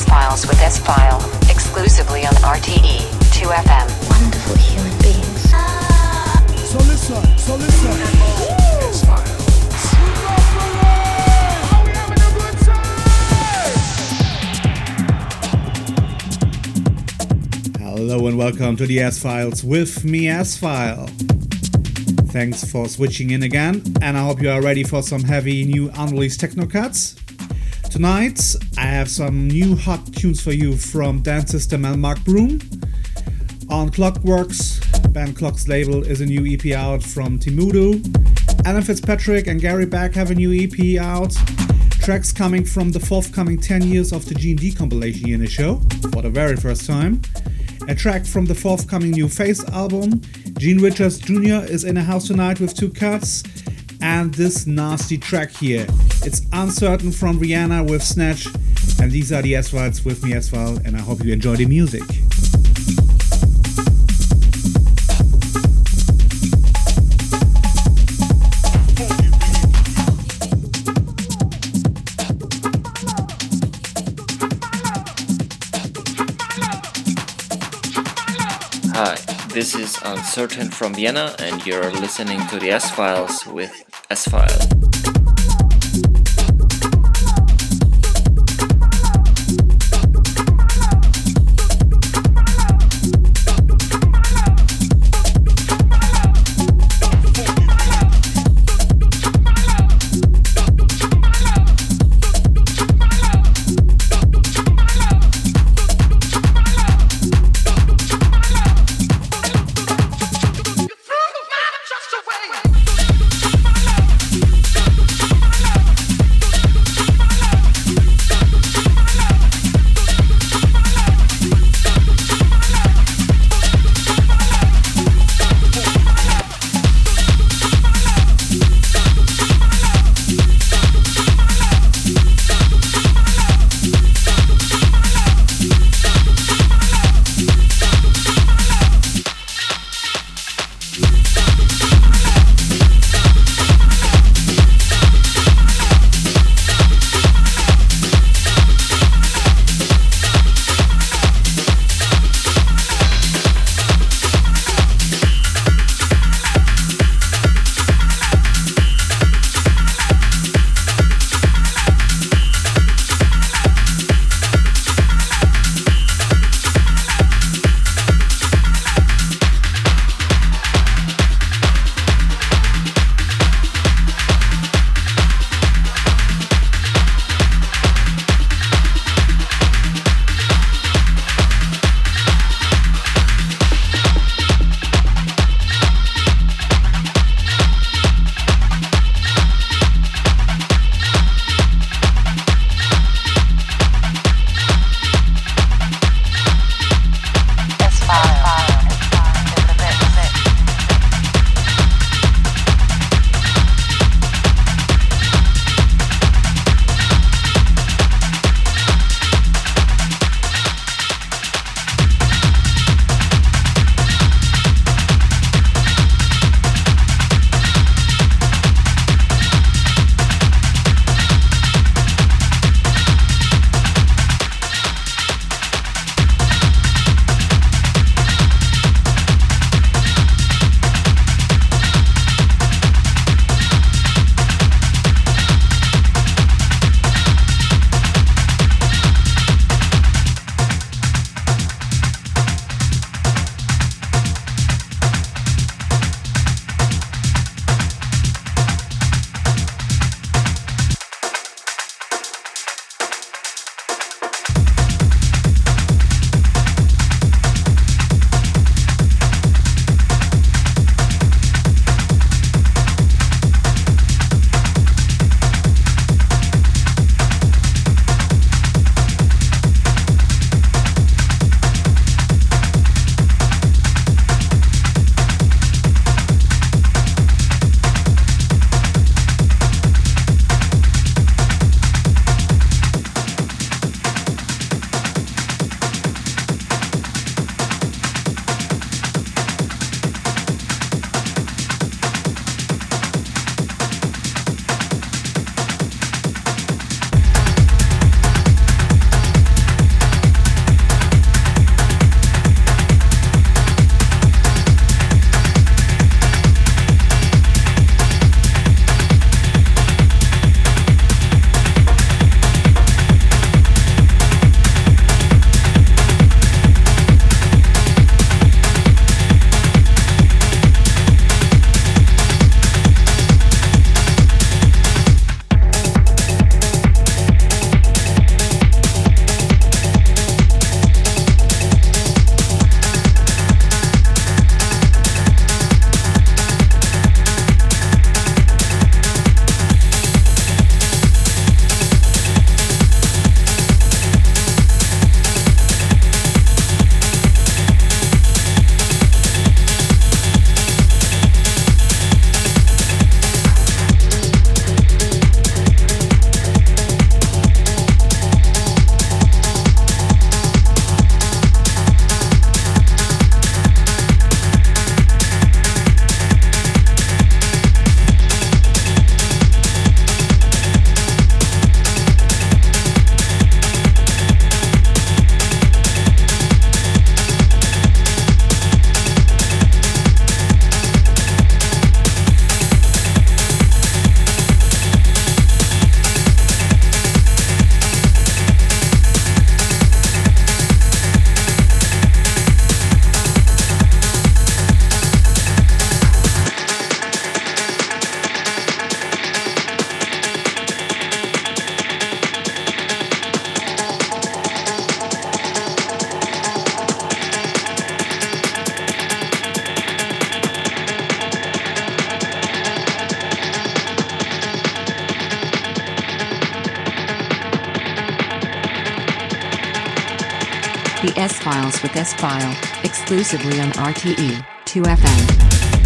S Files with S File, exclusively on RTE 2FM. Wonderful human beings. So listen, so listen. Hello and welcome to the S Files with me, S File. Thanks for switching in again, and I hope you are ready for some heavy new unreleased techno cuts. Tonight, I have some new hot tunes for you from Dance System and Mark Broom. On Klockworks, Ben Klock's label is a new EP out from Temudo. Alan Fitzpatrick and Gary Beck have a new EP out. Tracks coming from the forthcoming 10 years of the GND compilation here in the show, for the very first time. A track from the forthcoming new Phase album. Gene Richards Jr. is in a house tonight with two cuts. And this nasty track here. It's Uncertain from Vienna with Snatch. And these are the S Files with me as well. And I hope you enjoy the music. Hi, this is Uncertain from Vienna, and you're listening to the S Files with S File. With File, exclusively on RTE 2FM.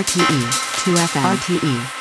RTE 2FM RTE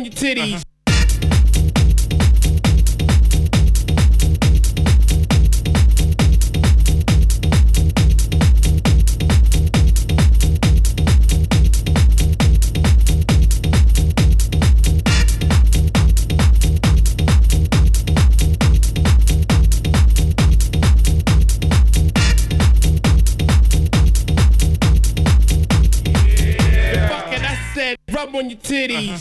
on your titties. Uh-huh. on your titties. Uh-huh.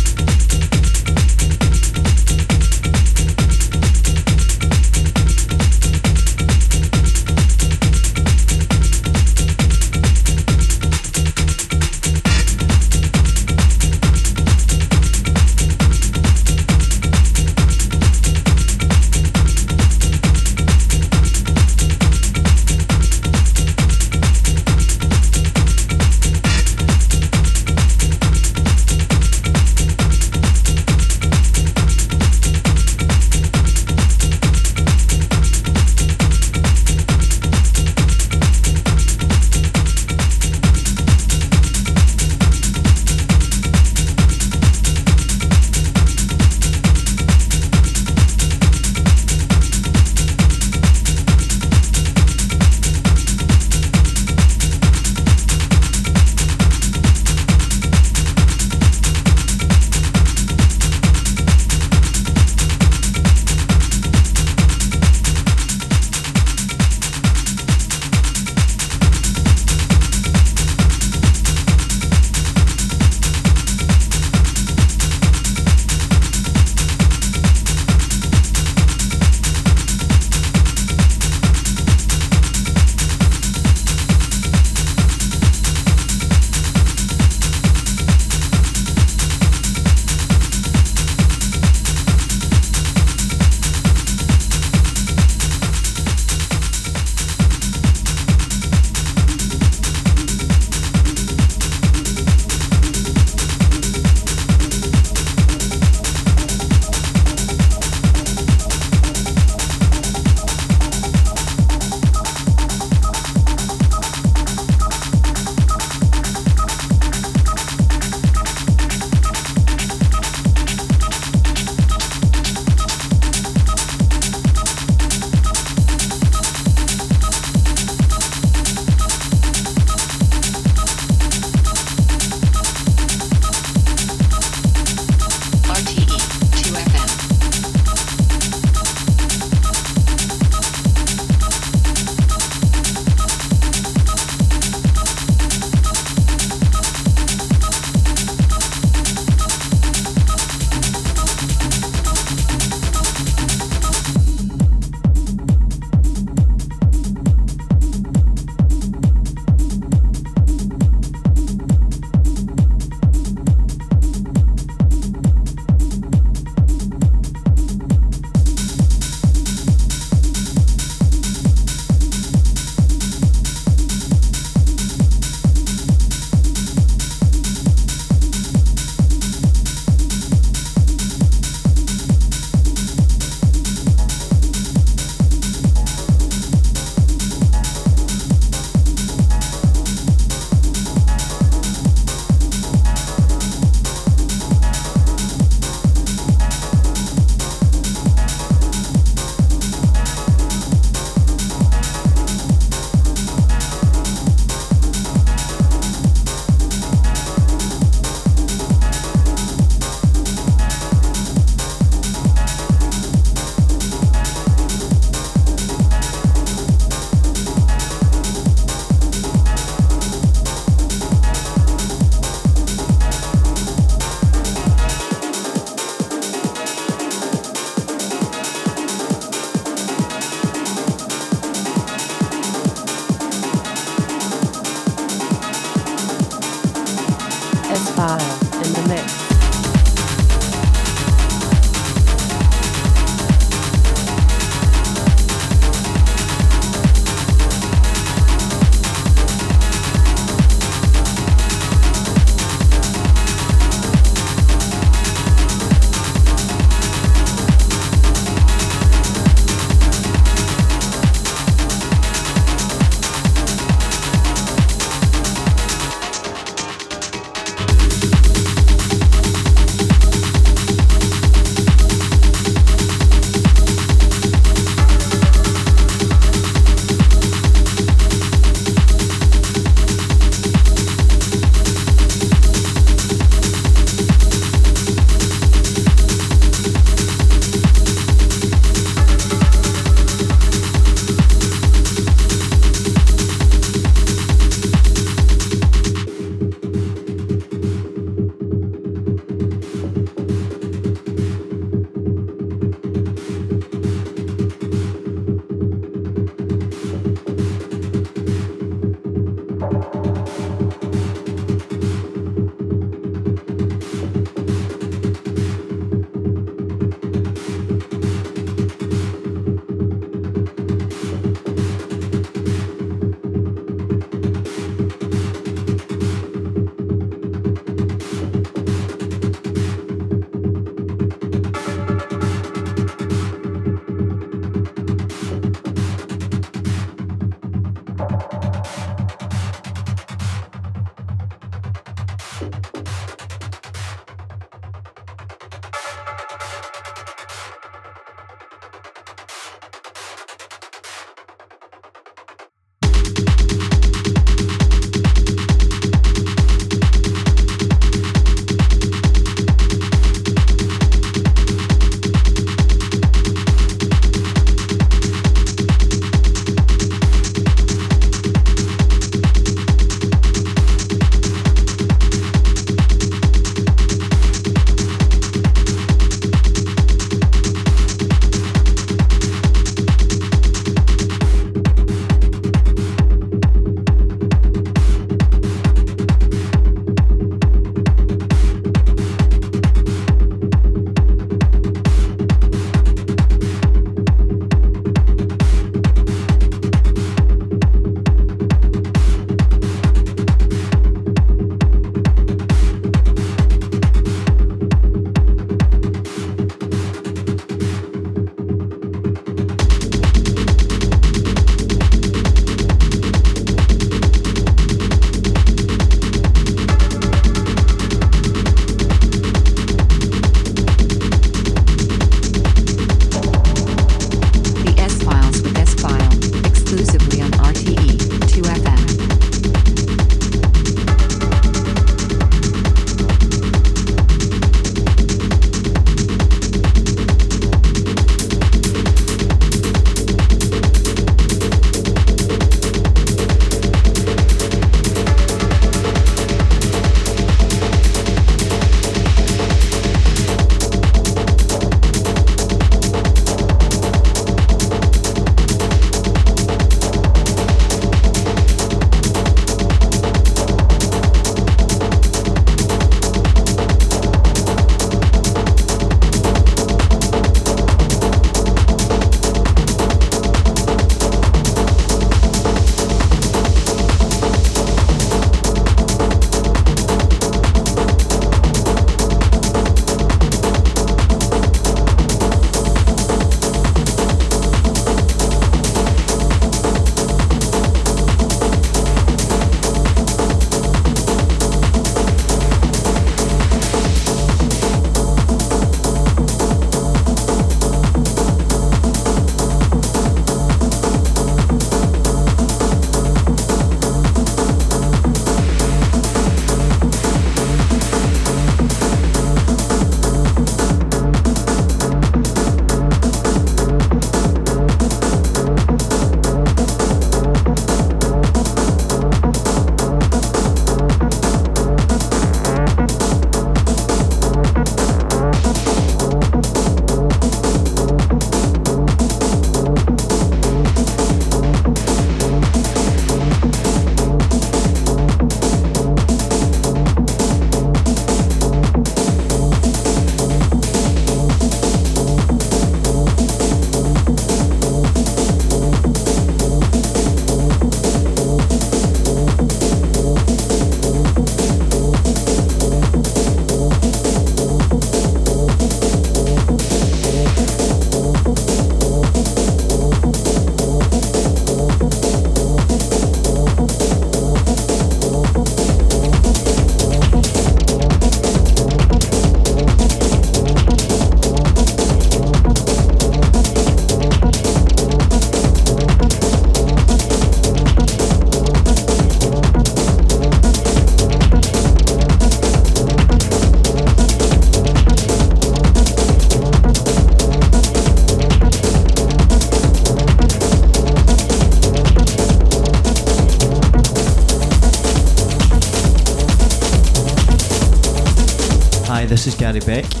This is Gary Beck,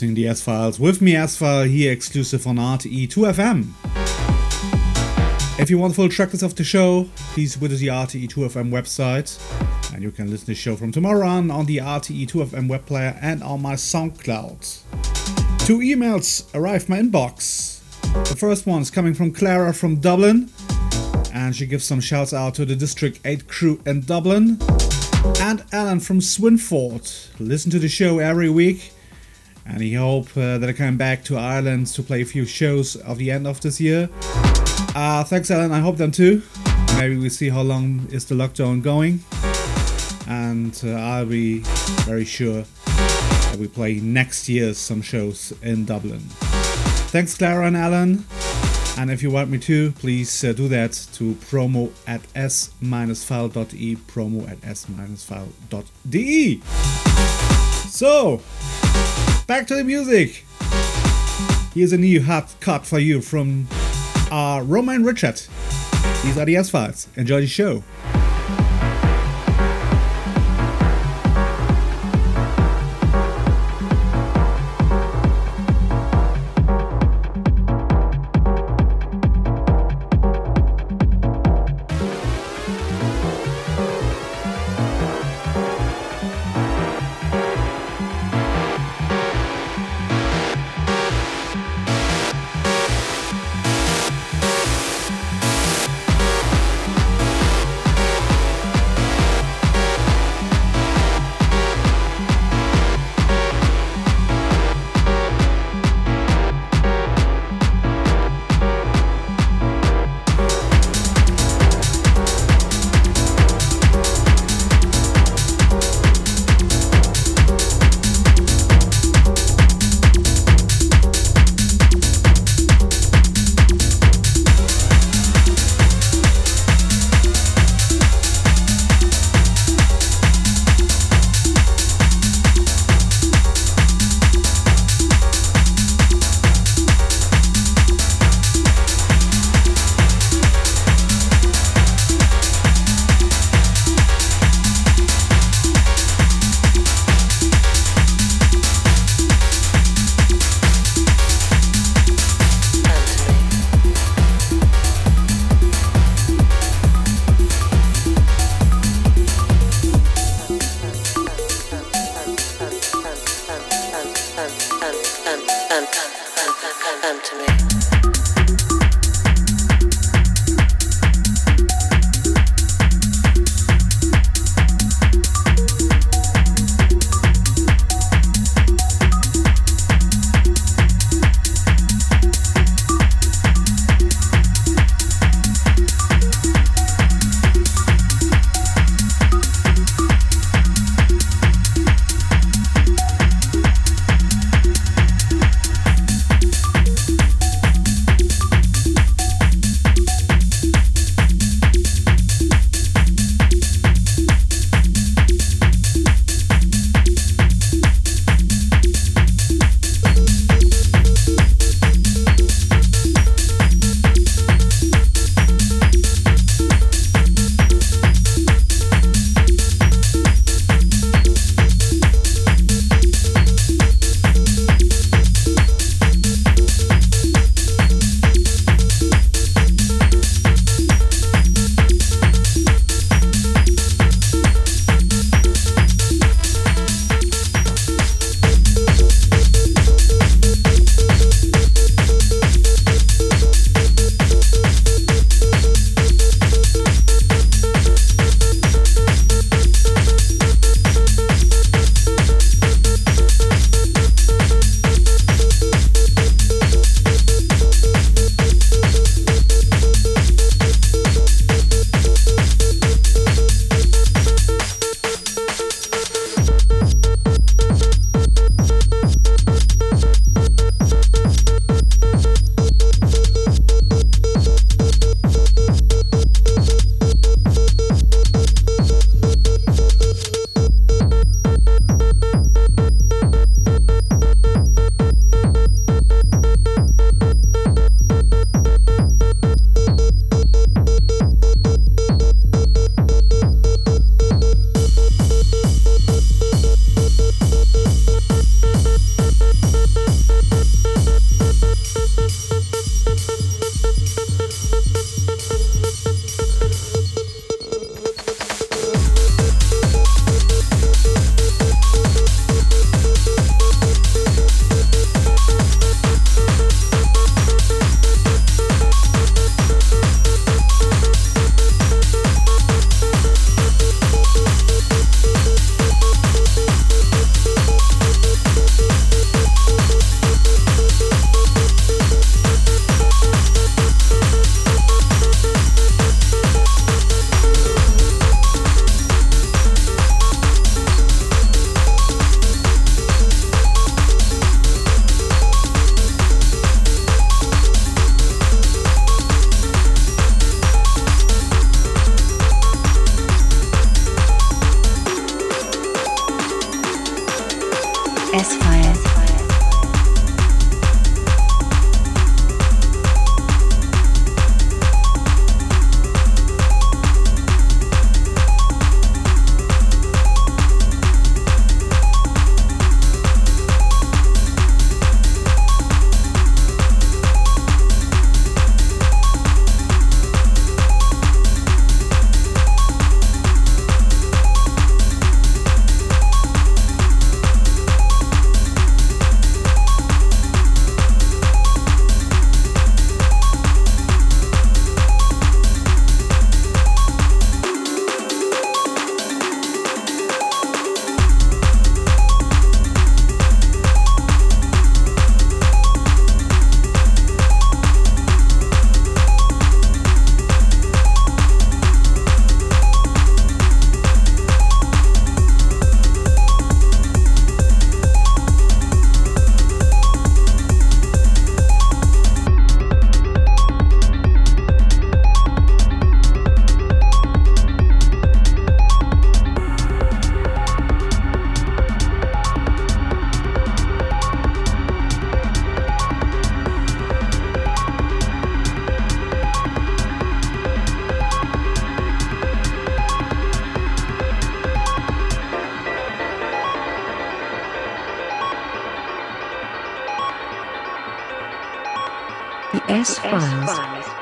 listening to the S Files with me, S File, here exclusive on RTE2FM. If you want full tracklist of the show, please visit the RTE2FM website, and you can listen to the show from tomorrow on on the RTE2FM web player and on my SoundCloud. Two emails arrived my inbox. The first one is coming from Clara from Dublin, and she gives some shouts out to the District 8 crew in Dublin. And Alan from Swinford. Listen to the show every week and he hope uh, that I come back to Ireland to play a few shows of the end of this year. Uh, thanks, Alan. I hope them too. Maybe we'll see how long is the lockdown going, and uh, I'll be very sure that we play next year some shows in Dublin. Thanks, Clara and Alan. And if you want me to, please uh, do that to promo at s-file.de, promo at s-file.de. So, back to the music. Here's a new hot cut for you from uh, Romain Richard. These are the S Files. Enjoy the show.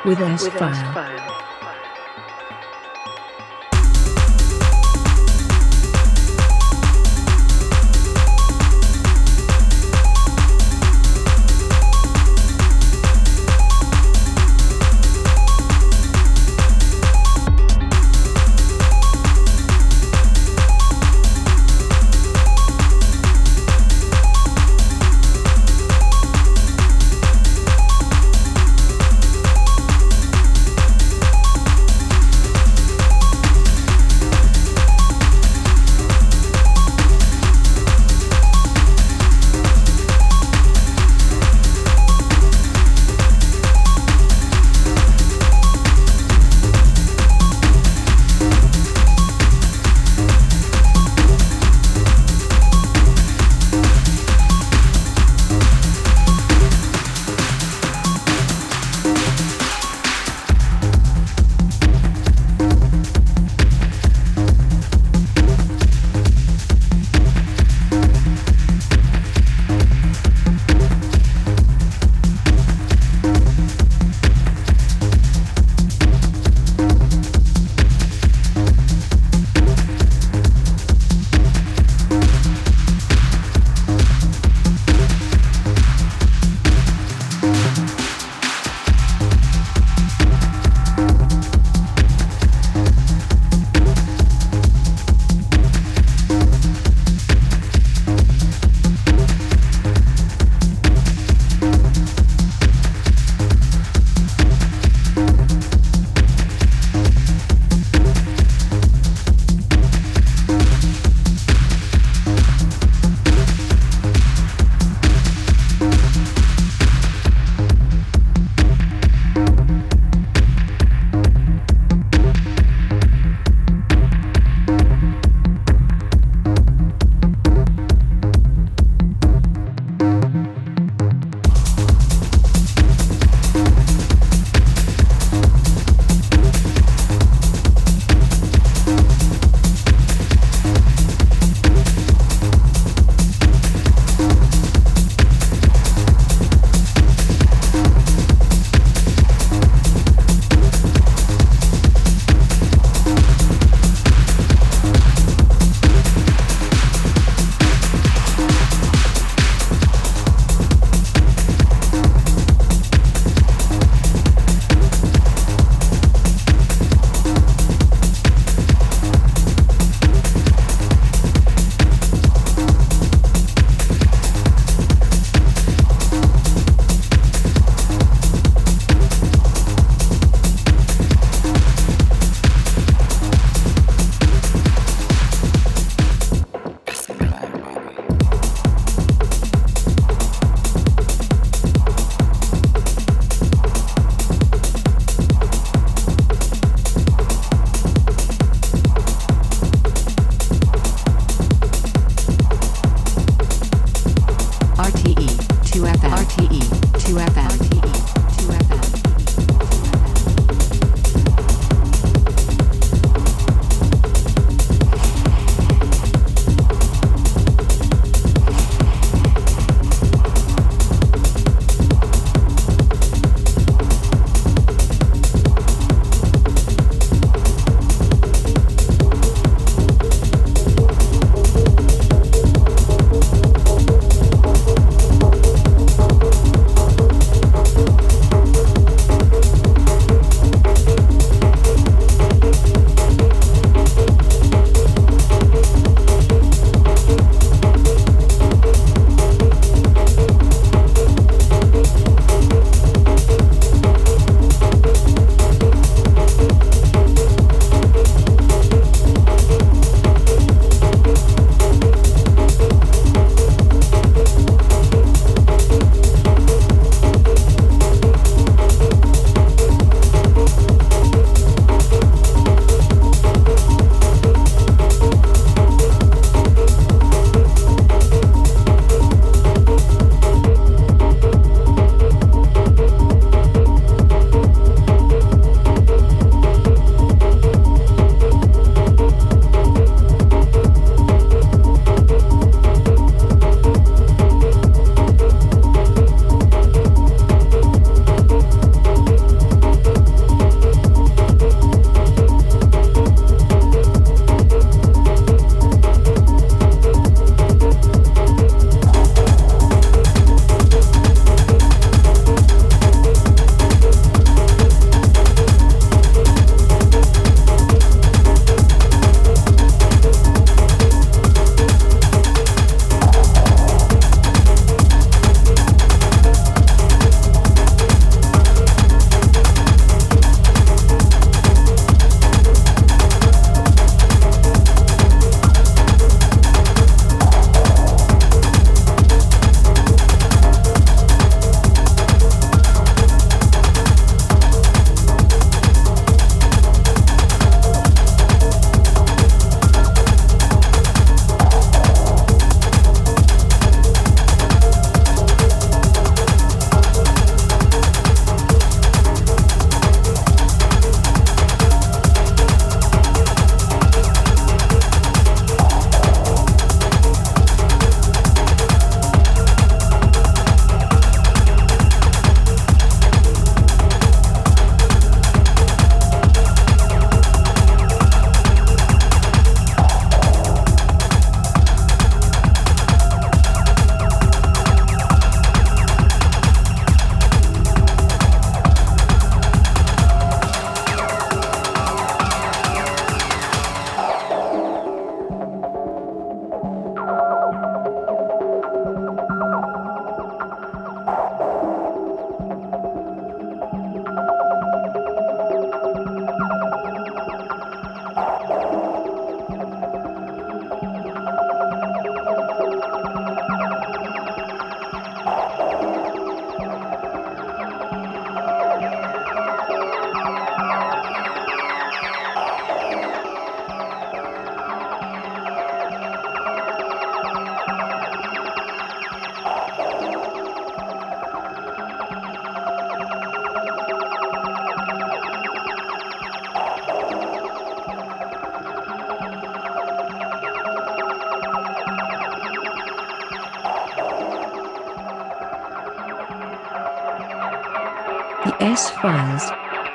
With S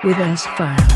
with S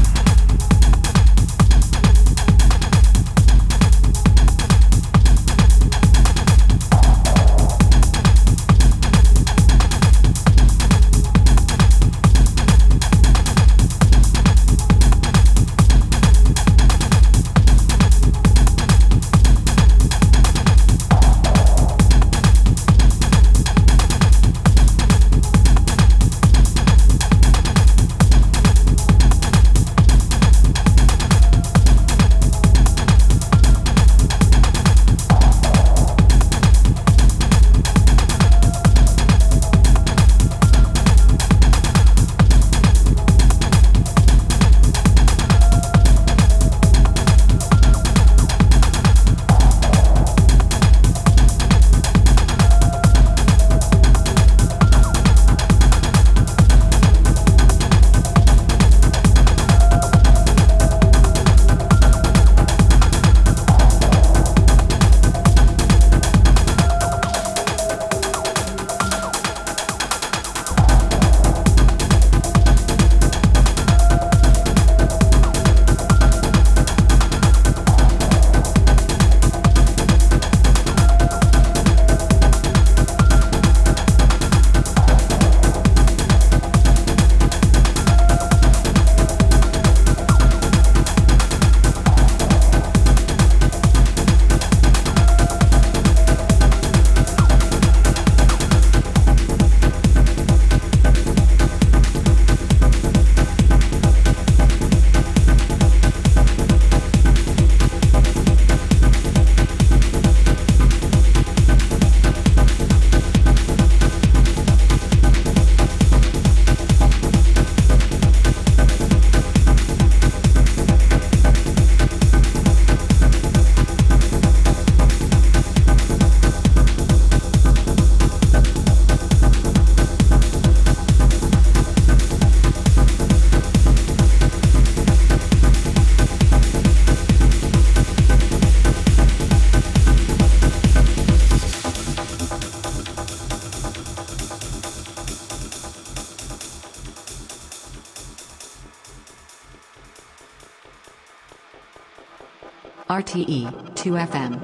File. RTE 2FM.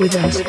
With S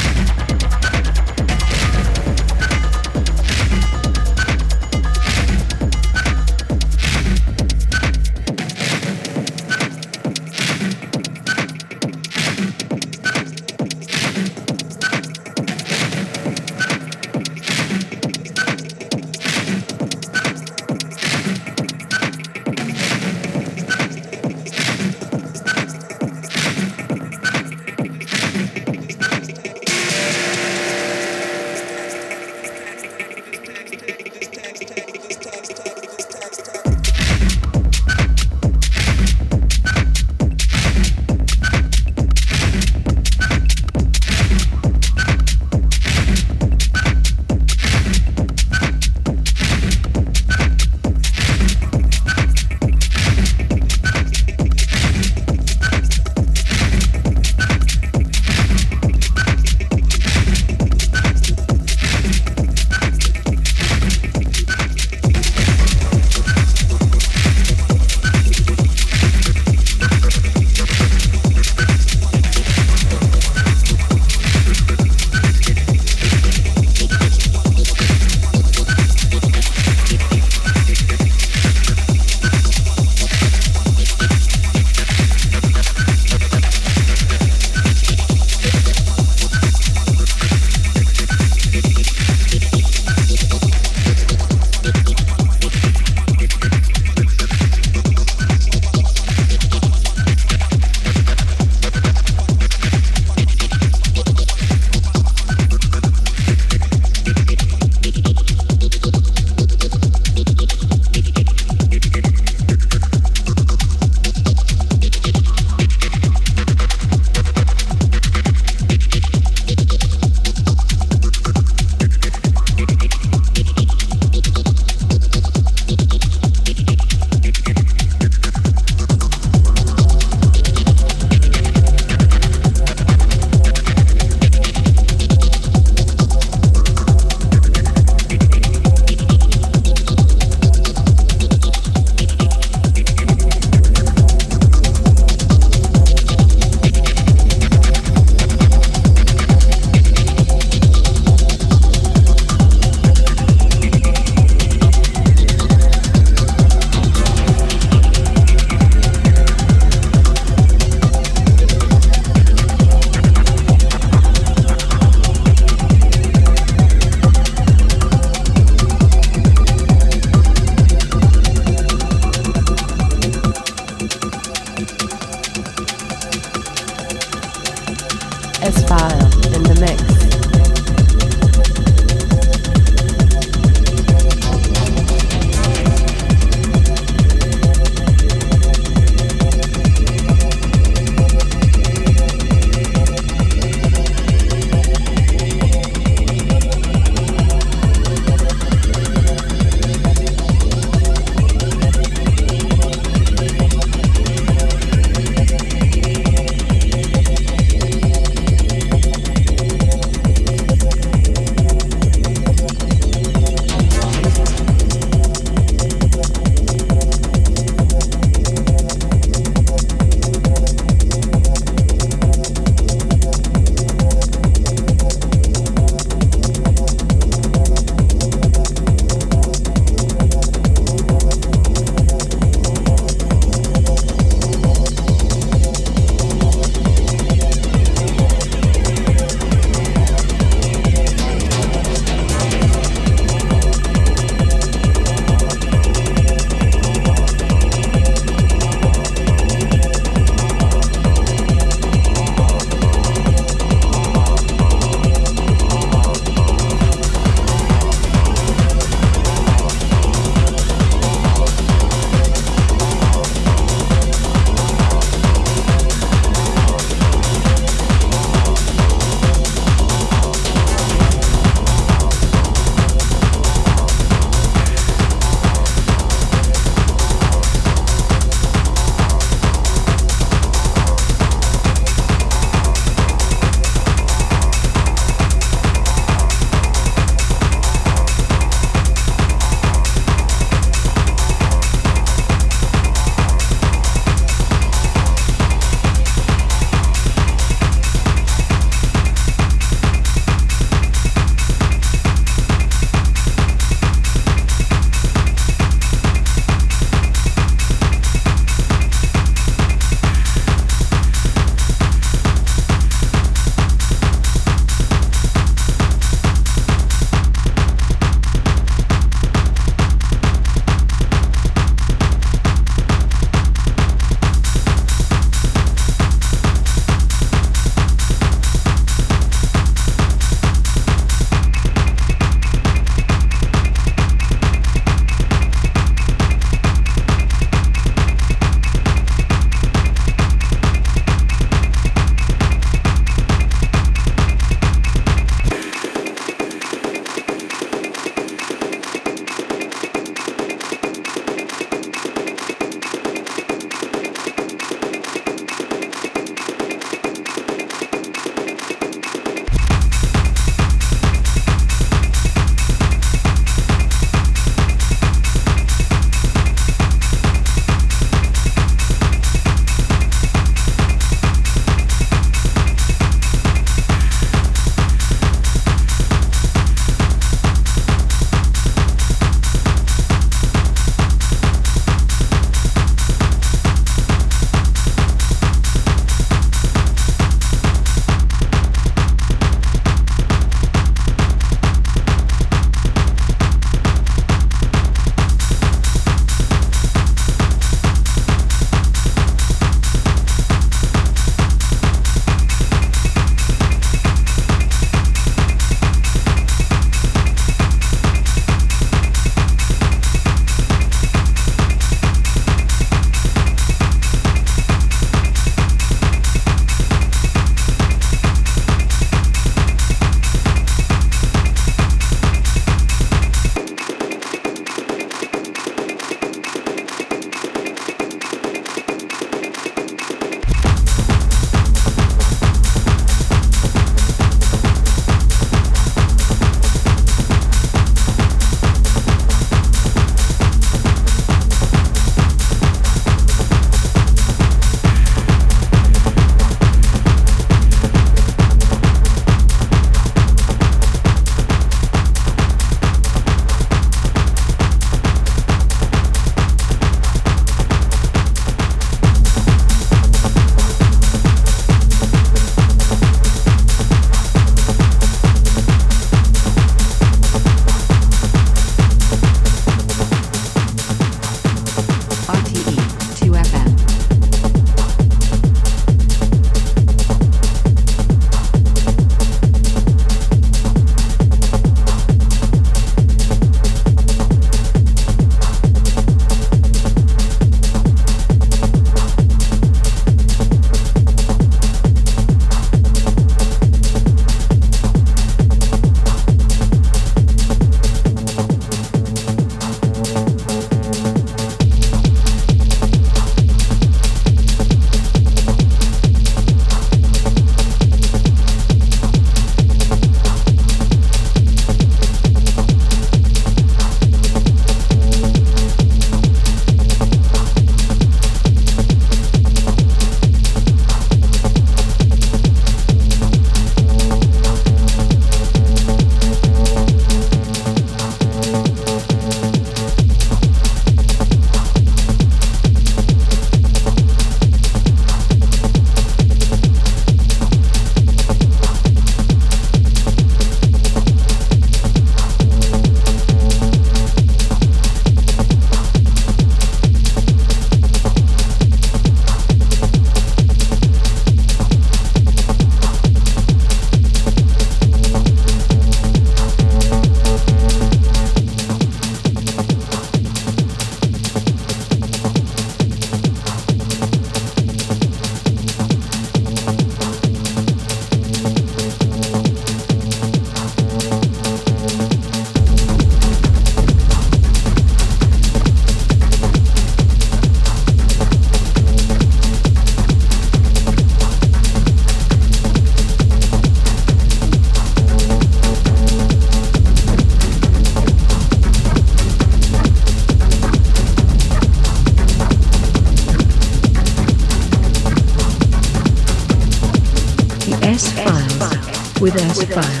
with S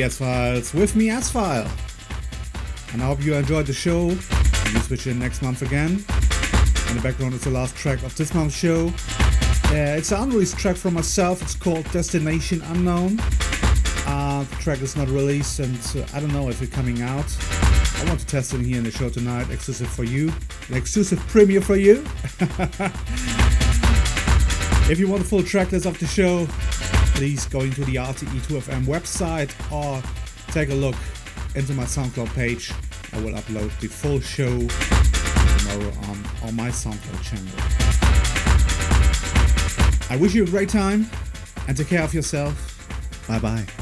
the S Files with me, S File. And I hope you enjoyed the show. We switch in next month again. In the background is the last track of this month's show. Uh, it's an unreleased track from myself. It's called Destination Unknown. Uh, the track is not released, and uh, I don't know if it's coming out. I want to test it here in the show tonight, exclusive for you, an exclusive premiere for you. if you want the full track list of the show, please go into the RTE2FM website or take a look into my SoundCloud page. I will upload the full show tomorrow on, on my SoundCloud channel. I wish you a great time and take care of yourself. Bye bye.